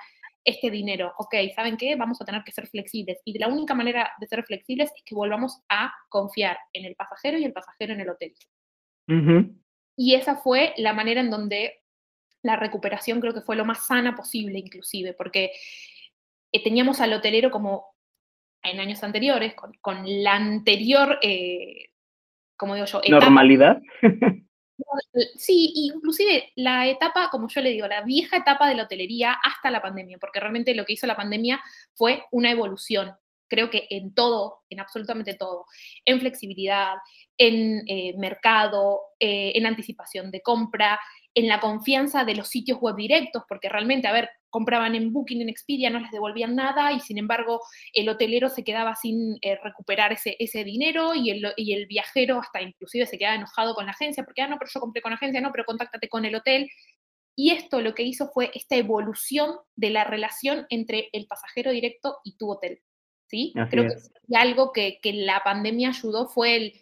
este dinero? Ok, ¿saben qué? Vamos a tener que ser flexibles. Y la única manera de ser flexibles es que volvamos a confiar en el pasajero y el pasajero en el hotel. Y esa fue la manera en donde la recuperación creo que fue lo más sana posible inclusive, porque eh, teníamos al hotelero como en años anteriores, con, la anterior, eh, como digo yo, ¿Normalidad? sí, inclusive la etapa, como yo le digo, la vieja etapa de la hotelería hasta la pandemia, porque realmente lo que hizo la pandemia fue una evolución Creo que en todo, en absolutamente todo, en flexibilidad, en eh, mercado, eh, en anticipación de compra, en la confianza de los sitios web directos, porque realmente, a ver, compraban en Booking, en Expedia, no les devolvían nada y sin embargo el hotelero se quedaba sin eh, recuperar ese, ese dinero y el, y el, viajero hasta inclusive se quedaba enojado con la agencia porque, ah, no, pero yo compré con la agencia, no, pero contáctate con el hotel. Y esto lo que hizo fue esta evolución de la relación entre el pasajero directo y tu hotel. ¿Sí? Creo que algo que, que la pandemia ayudó fue el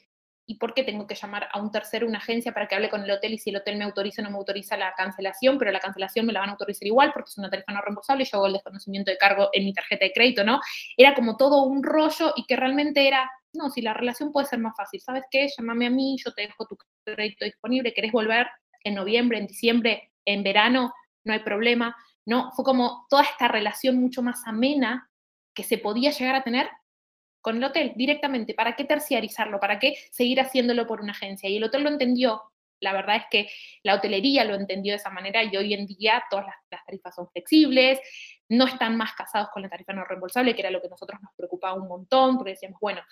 ¿Y por qué tengo que llamar a un tercero, una agencia, para que hable con el hotel y si el hotel me autoriza o no me autoriza la cancelación? Pero la cancelación me la van a autorizar igual porque es una tarifa no reembolsable y yo hago el desconocimiento de cargo en mi tarjeta de crédito, ¿no? Era como todo un rollo y que realmente era, no, si la relación puede ser más fácil, ¿sabes qué? Llámame a mí, yo te dejo tu crédito disponible, ¿querés volver en noviembre, en diciembre, en verano? No hay problema. No, fue como toda esta relación mucho más amena que se podía llegar a tener con el hotel directamente. ¿Para qué terciarizarlo? ¿Para qué seguir haciéndolo por una agencia? Y el hotel lo entendió. La verdad es que la hotelería lo entendió de esa manera y hoy en día todas las, tarifas son flexibles, no están más casados con la tarifa no reembolsable, que era lo que nosotros nos preocupaba un montón, porque decíamos, bueno,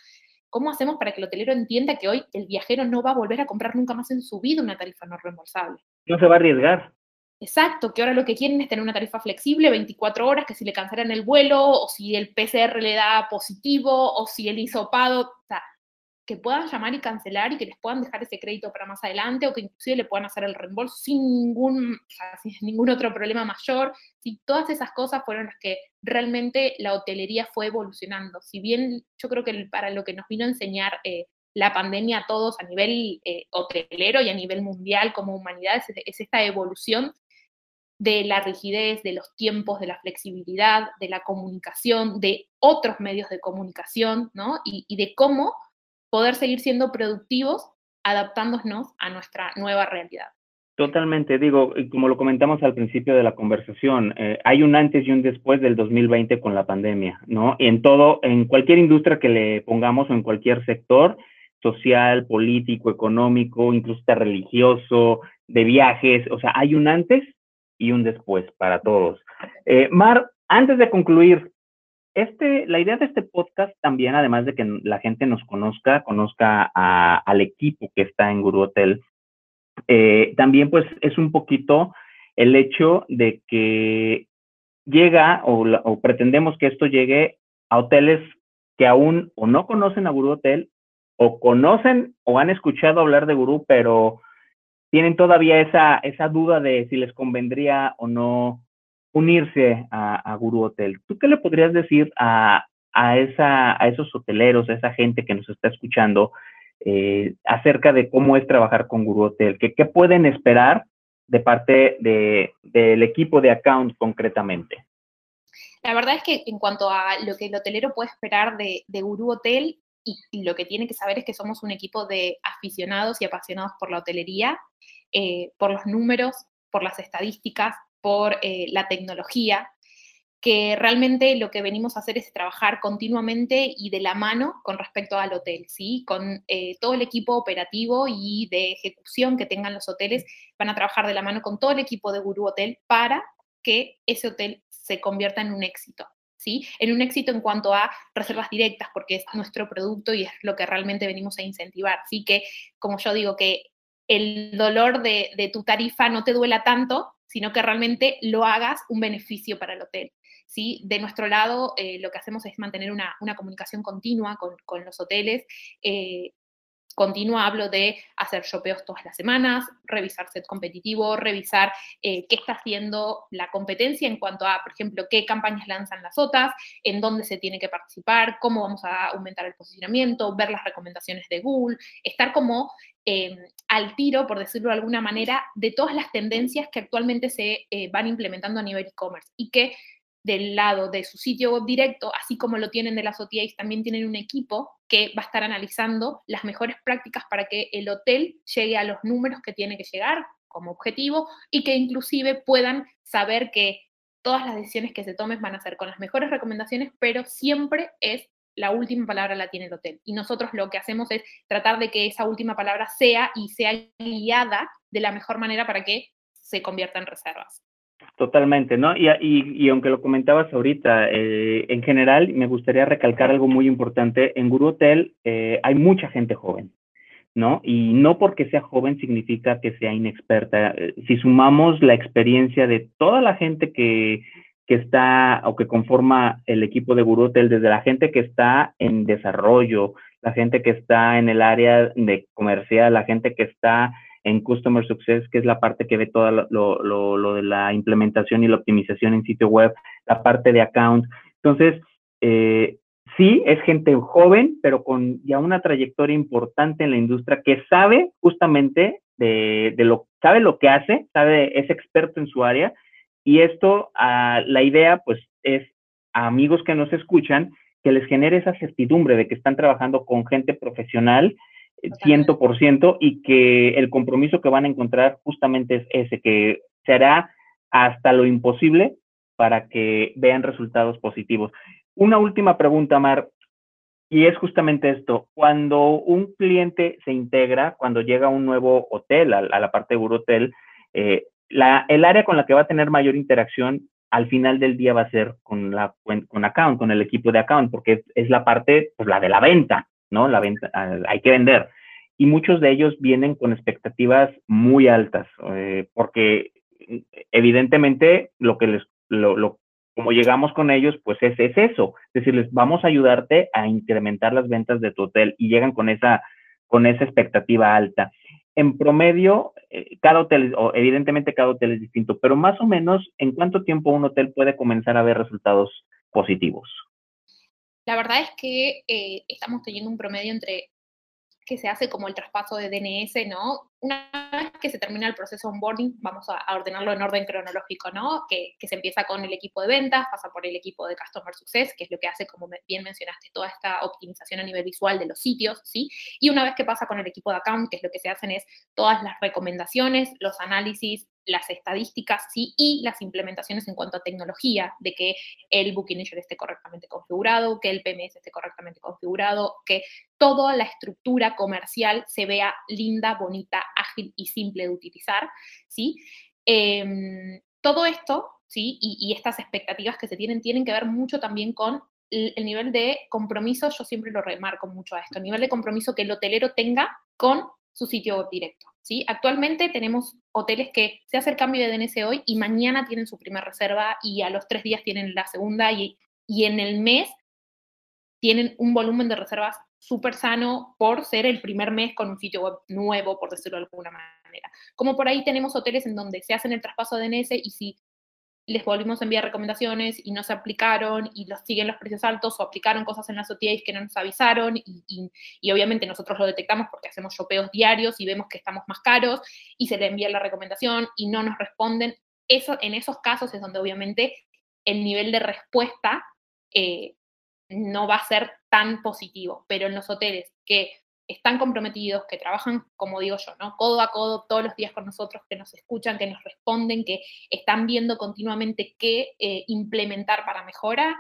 ¿cómo hacemos para que el hotelero entienda que hoy el viajero no va a volver a comprar nunca más en su vida una tarifa no reembolsable? No se va a arriesgar. Exacto, que ahora lo que quieren es tener una tarifa flexible, 24 horas, que si le cancelan el vuelo, o si el PCR le da positivo, o si el hisopado, o sea, que puedan llamar y cancelar y que les puedan dejar ese crédito para más adelante, o que inclusive le puedan hacer el reembolso sin ningún, sin ningún otro problema mayor. Si todas esas cosas fueron las que realmente la hotelería fue evolucionando. Si bien yo creo que para lo que nos vino a enseñar eh, la pandemia a todos a nivel eh, hotelero y a nivel mundial como humanidad es esta evolución de la rigidez, de los tiempos, de la flexibilidad, de la comunicación, de otros medios de comunicación, ¿no? Y, de cómo poder seguir siendo productivos adaptándonos a nuestra nueva realidad. Totalmente, digo, como lo comentamos al principio de la conversación, eh, hay un antes y un después del 2020 con la pandemia, ¿no? Y en todo, en cualquier industria que le pongamos o en cualquier sector social, político, económico, incluso religioso, de viajes, o sea, hay un antes y un después para todos. Eh, Mar, antes de concluir, este, la idea de este podcast también, además de que la gente nos conozca, conozca al equipo que está en Guru Hotel, eh, también pues es un poquito el hecho de que llega o, o, pretendemos que esto llegue a hoteles que aún o no conocen a Guru Hotel o conocen o han escuchado hablar de Guru, pero tienen todavía esa, esa duda de si les convendría o no unirse a, Guru Hotel. ¿Tú qué le podrías decir a, a, esa, a esos hoteleros, a esa gente que nos está escuchando eh, acerca de cómo es trabajar con Guru Hotel? ¿Qué, qué pueden esperar de parte de, del equipo de account concretamente? La verdad es que en cuanto a lo que el hotelero puede esperar de, de Guru Hotel, y, lo que tiene que saber es que somos un equipo de aficionados y apasionados por la hotelería, eh, por los números, por las estadísticas, por eh, la tecnología, que realmente lo que venimos a hacer es trabajar continuamente y de la mano con respecto al hotel, ¿sí? Con eh, todo el equipo operativo y de ejecución que tengan los hoteles, van a trabajar de la mano con todo el equipo de Guru Hotel para que ese hotel se convierta en un éxito. ¿Sí? En un éxito en cuanto a reservas directas, porque es nuestro producto y es lo que realmente venimos a incentivar. Así que, como yo digo, que el dolor de, tu tarifa no te duela tanto, sino que realmente lo hagas un beneficio para el hotel. ¿sí? De nuestro lado, eh, lo que hacemos es mantener una, comunicación continua con, los hoteles, eh, continua hablo de hacer shopeos todas las semanas, revisar set competitivo, revisar eh, qué está haciendo la competencia en cuanto a, por ejemplo, qué campañas lanzan las otras, en dónde se tiene que participar, cómo vamos a aumentar el posicionamiento, ver las recomendaciones de Google, estar como em, al tiro, por decirlo de alguna manera, de todas las tendencias que actualmente se eh, van implementando a nivel e-commerce y que del lado de su sitio web directo, así como lo tienen de las OTAs, también tienen un equipo que va a estar analizando las mejores prácticas para que el hotel llegue a los números que tiene que llegar como objetivo y que inclusive puedan saber que todas las decisiones que se tomen van a ser con las mejores recomendaciones, pero siempre es la última palabra la tiene el hotel. Y nosotros lo que hacemos es tratar de que esa última palabra sea y sea guiada de la mejor manera para que se convierta en reservas. Totalmente, ¿no? Y, y, aunque lo comentabas ahorita, eh, en general me gustaría recalcar algo muy importante. En Guru Hotel eh, hay mucha gente joven, ¿no? Y no porque sea joven significa que sea inexperta. Eh, si sumamos la experiencia de toda la gente que, que está o que conforma el equipo de Guru Hotel, desde la gente que está en desarrollo, la gente que está en el área de comercial, la gente que está en Customer Success, que es la parte que ve todo lo, lo, lo, de la implementación y la optimización en sitio web, la parte de account. Entonces, eh, sí, es gente joven, pero con ya una trayectoria importante en la industria que sabe justamente de, de lo, sabe lo que hace, sabe, es experto en su área. Y esto, uh, la idea, pues, es a amigos que nos escuchan, que les genere esa certidumbre de que están trabajando con gente profesional ciento por ciento y que el compromiso que van a encontrar justamente es ese, que se hará hasta lo imposible para que vean resultados positivos. Una última pregunta, Mar, y es justamente esto. Cuando un cliente se integra, cuando llega a un nuevo hotel, a, la parte de Hotel, eh, el área con la que va a tener mayor interacción al final del día va a ser con la con account, con el equipo de account, porque es, es la parte, pues la de la venta. ¿No? La venta, hay que vender. Y muchos de ellos vienen con expectativas muy altas, eh, porque evidentemente lo que les, lo, como llegamos con ellos, pues es, es eso, es decirles, vamos a ayudarte a incrementar las ventas de tu hotel y llegan con esa, con esa expectativa alta. En promedio, eh, cada hotel, o evidentemente cada hotel es distinto, pero más o menos, ¿en cuánto tiempo un hotel puede comenzar a ver resultados positivos? La verdad es que eh, estamos teniendo un promedio entre que se hace como el traspaso de DNS, ¿no? Una vez que se termina el proceso onboarding, vamos a, ordenarlo en orden cronológico, ¿no? Que, que, se empieza con el equipo de ventas, pasa por el equipo de Customer Success, que es lo que hace, como bien mencionaste, toda esta optimización a nivel visual de los sitios, ¿sí? Y una vez que pasa con el equipo de account, que es lo que se hacen es todas las recomendaciones, los análisis, las estadísticas ¿sí? y las implementaciones en cuanto a tecnología, de que el Booking Engine esté correctamente configurado, que el PMS esté correctamente configurado, que toda la estructura comercial se vea linda, bonita, ágil y simple de utilizar. ¿sí? Em, todo esto ¿sí? Y, y, estas expectativas que se tienen tienen que ver mucho también con el nivel de compromiso, yo siempre lo remarco mucho a esto, el nivel de compromiso que el hotelero tenga con su sitio web directo. ¿Sí? Actualmente tenemos hoteles que se hace el cambio de DNS hoy y mañana tienen su primera reserva y a los tres días tienen la segunda y, y en el mes tienen un volumen de reservas súper sano por ser el primer mes con un sitio web nuevo, por decirlo de alguna manera. Como por ahí tenemos hoteles en donde se hacen el traspaso de DNS y si les volvimos a enviar recomendaciones y no se aplicaron y los siguen los precios altos o aplicaron cosas en las OTAs que no nos avisaron y, obviamente nosotros lo detectamos porque hacemos shopeos diarios y vemos que estamos más caros y se le envía la recomendación y no nos responden. Eso, en esos casos es donde obviamente el nivel de respuesta eh, no va a ser tan positivo, pero en los hoteles que están comprometidos, que trabajan, como digo yo, ¿no? Codo a codo todos los días con nosotros, que nos escuchan, que nos responden, que están viendo continuamente qué eh, implementar para mejora.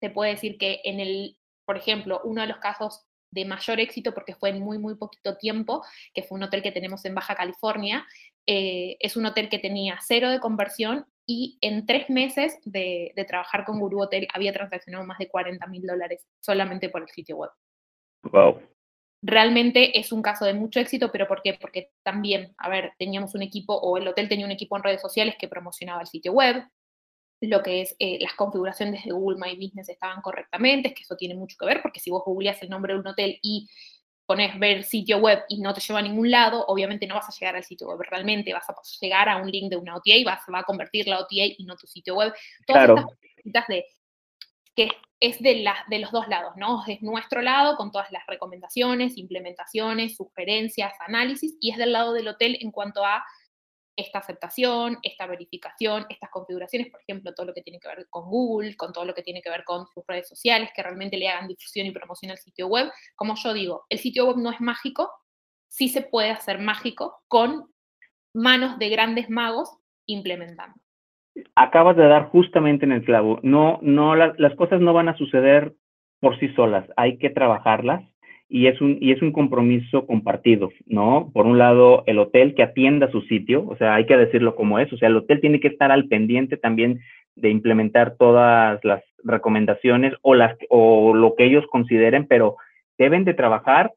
Se puede decir que en el, por ejemplo, uno de los casos de mayor éxito, porque fue en muy, muy poquito tiempo, que fue un hotel que tenemos en Baja California, eh, es un hotel que tenía cero de conversión y en tres meses de, de trabajar con Guru Hotel había transaccionado más de 40 mil dólares solamente por el sitio web. Wow realmente es un caso de mucho éxito, pero ¿por qué? Porque también, a ver, teníamos un equipo, o el hotel tenía un equipo en redes sociales que promocionaba el sitio web, lo que es eh, las configuraciones de Google My Business estaban correctamente, es que eso tiene mucho que ver, porque si vos googleas el nombre de un hotel y pones ver sitio web y no te lleva a ningún lado, obviamente no vas a llegar al sitio web realmente, vas a llegar a un link de una OTA y vas, va a convertir la OTA y no tu sitio web. Todas claro. estas de que es de, los dos lados, ¿no? Es nuestro lado con todas las recomendaciones, implementaciones, sugerencias, análisis, y es del lado del hotel en cuanto a esta aceptación, esta verificación, estas configuraciones, por ejemplo, todo lo que tiene que ver con Google, con todo lo que tiene que ver con sus redes sociales, que realmente le hagan difusión y promoción al sitio web. Como yo digo, el sitio web no es mágico, sí se puede hacer mágico con manos de grandes magos implementando acabas de dar justamente en el clavo. No, no, las cosas no van a suceder por sí solas. Hay que trabajarlas y es un y es un compromiso compartido, ¿no? Por un lado, el hotel que atienda su sitio, o sea, hay que decirlo como es, o sea, el hotel tiene que estar al pendiente también de implementar todas las recomendaciones o las o lo que ellos consideren, pero deben de trabajar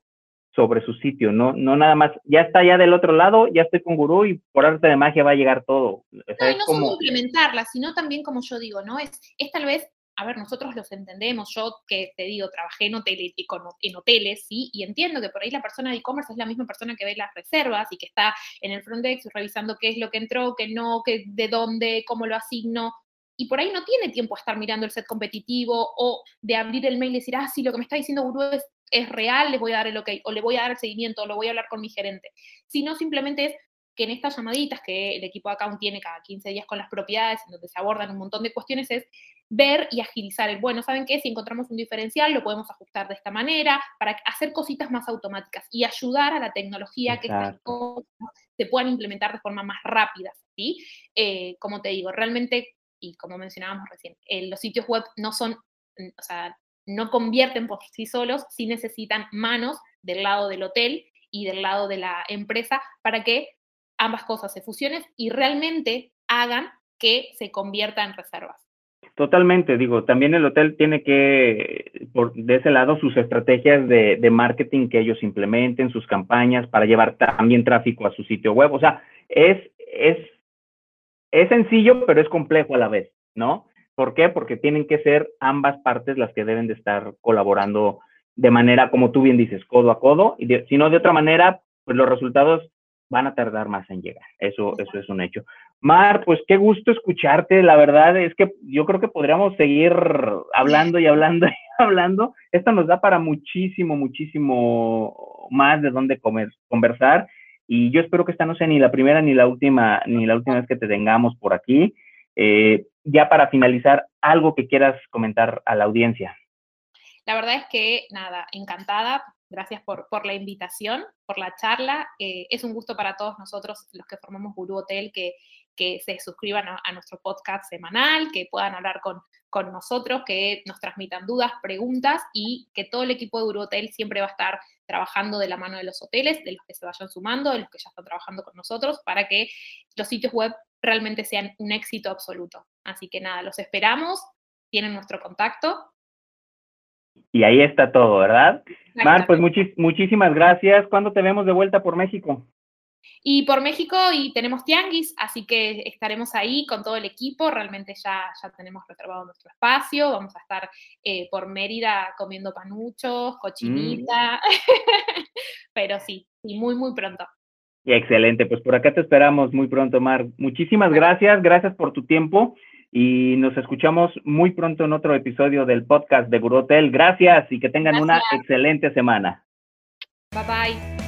sobre su sitio, no, no nada más, ya está ya del otro lado, ya estoy con Gurú y por arte de magia va a llegar todo. no, y no solo implementarla, sino también como yo digo, ¿no? Es, es tal vez a ver, nosotros los entendemos, yo que te digo, trabajé en hoteles, en hoteles, ¿sí? Y entiendo que por ahí la persona de e-commerce es la misma persona que ve las reservas y que está en el front desk revisando qué es lo que entró, qué no, qué, de dónde, cómo lo asigno, y por ahí no tiene tiempo a estar mirando el set competitivo o de abrir el mail y decir, ah, sí, lo que me está diciendo Guru es, es real, les voy a dar el ok, o le voy a dar el seguimiento, o lo voy a hablar con mi gerente. Sino simplemente es que en estas llamaditas que el equipo de account tiene cada 15 días con las propiedades, en donde se abordan un montón de cuestiones, es ver y agilizar el, bueno, ¿saben qué? Si encontramos un diferencial, lo podemos ajustar de esta manera, para hacer cositas más automáticas y ayudar a la tecnología que estas cosas se puedan implementar de forma más rápida, ¿sí? Eh, como te digo, realmente, y como mencionábamos recién, eh, los sitios web no son, mm, o sea, no convierten por sí solos, sí necesitan manos del lado del hotel y del lado de la empresa para que ambas cosas se fusionen y realmente hagan que se convierta en reservas. Totalmente, digo, también el hotel tiene que, por, de ese lado, sus estrategias de, de, marketing que ellos implementen, sus campañas para llevar también tráfico a su sitio web. O sea, es, es, es sencillo, pero es complejo a la vez, ¿no? ¿Por qué? Porque tienen que ser ambas partes las que deben de estar colaborando de manera, como tú bien dices, codo a codo, y si no de otra manera, pues los resultados van a tardar más en llegar. Eso, eso es un hecho. Mar, pues qué gusto escucharte. La verdad es que yo creo que podríamos seguir hablando y hablando y hablando. Esto nos da para muchísimo, muchísimo más de dónde conversar. Y yo espero que esta no sea ni la primera ni la última, ni la última vez que te tengamos por aquí. Eh, ya para finalizar, algo que quieras comentar a la audiencia. La verdad es que, nada, encantada. Gracias por, la invitación, por la charla. Eh, es un gusto para todos nosotros, los que formamos Guru Hotel, que, se suscriban a, nuestro podcast semanal, que puedan hablar con nosotros, que nos transmitan dudas, preguntas y que todo el equipo de Guru Hotel siempre va a estar trabajando de la mano de los hoteles, de los que se vayan sumando, de los que ya están trabajando con nosotros, para que los sitios web realmente sean un éxito absoluto. Así que nada, los esperamos, tienen nuestro contacto y ahí está todo, ¿verdad? Mar, pues muchísimas gracias. ¿Cuándo te vemos de vuelta por México? Y por México y tenemos Tianguis, así que estaremos ahí con todo el equipo. Realmente ya, ya tenemos reservado nuestro espacio. Vamos a estar eh, por Mérida comiendo panuchos, cochinita. Mm. Pero sí, y muy, muy pronto. Excelente, pues por acá te esperamos muy pronto, Mar. Muchísimas gracias, gracias por tu tiempo y nos escuchamos muy pronto en otro episodio del podcast de Guru Hotel. Gracias y que tengan una excelente semana. Bye bye.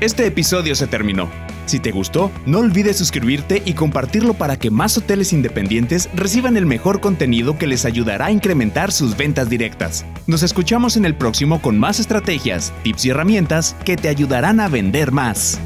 Este episodio se terminó. Si te gustó, no olvides suscribirte y compartirlo para que más hoteles independientes reciban el mejor contenido que les ayudará a incrementar sus ventas directas. Nos escuchamos en el próximo con más estrategias, tips y herramientas que te ayudarán a vender más.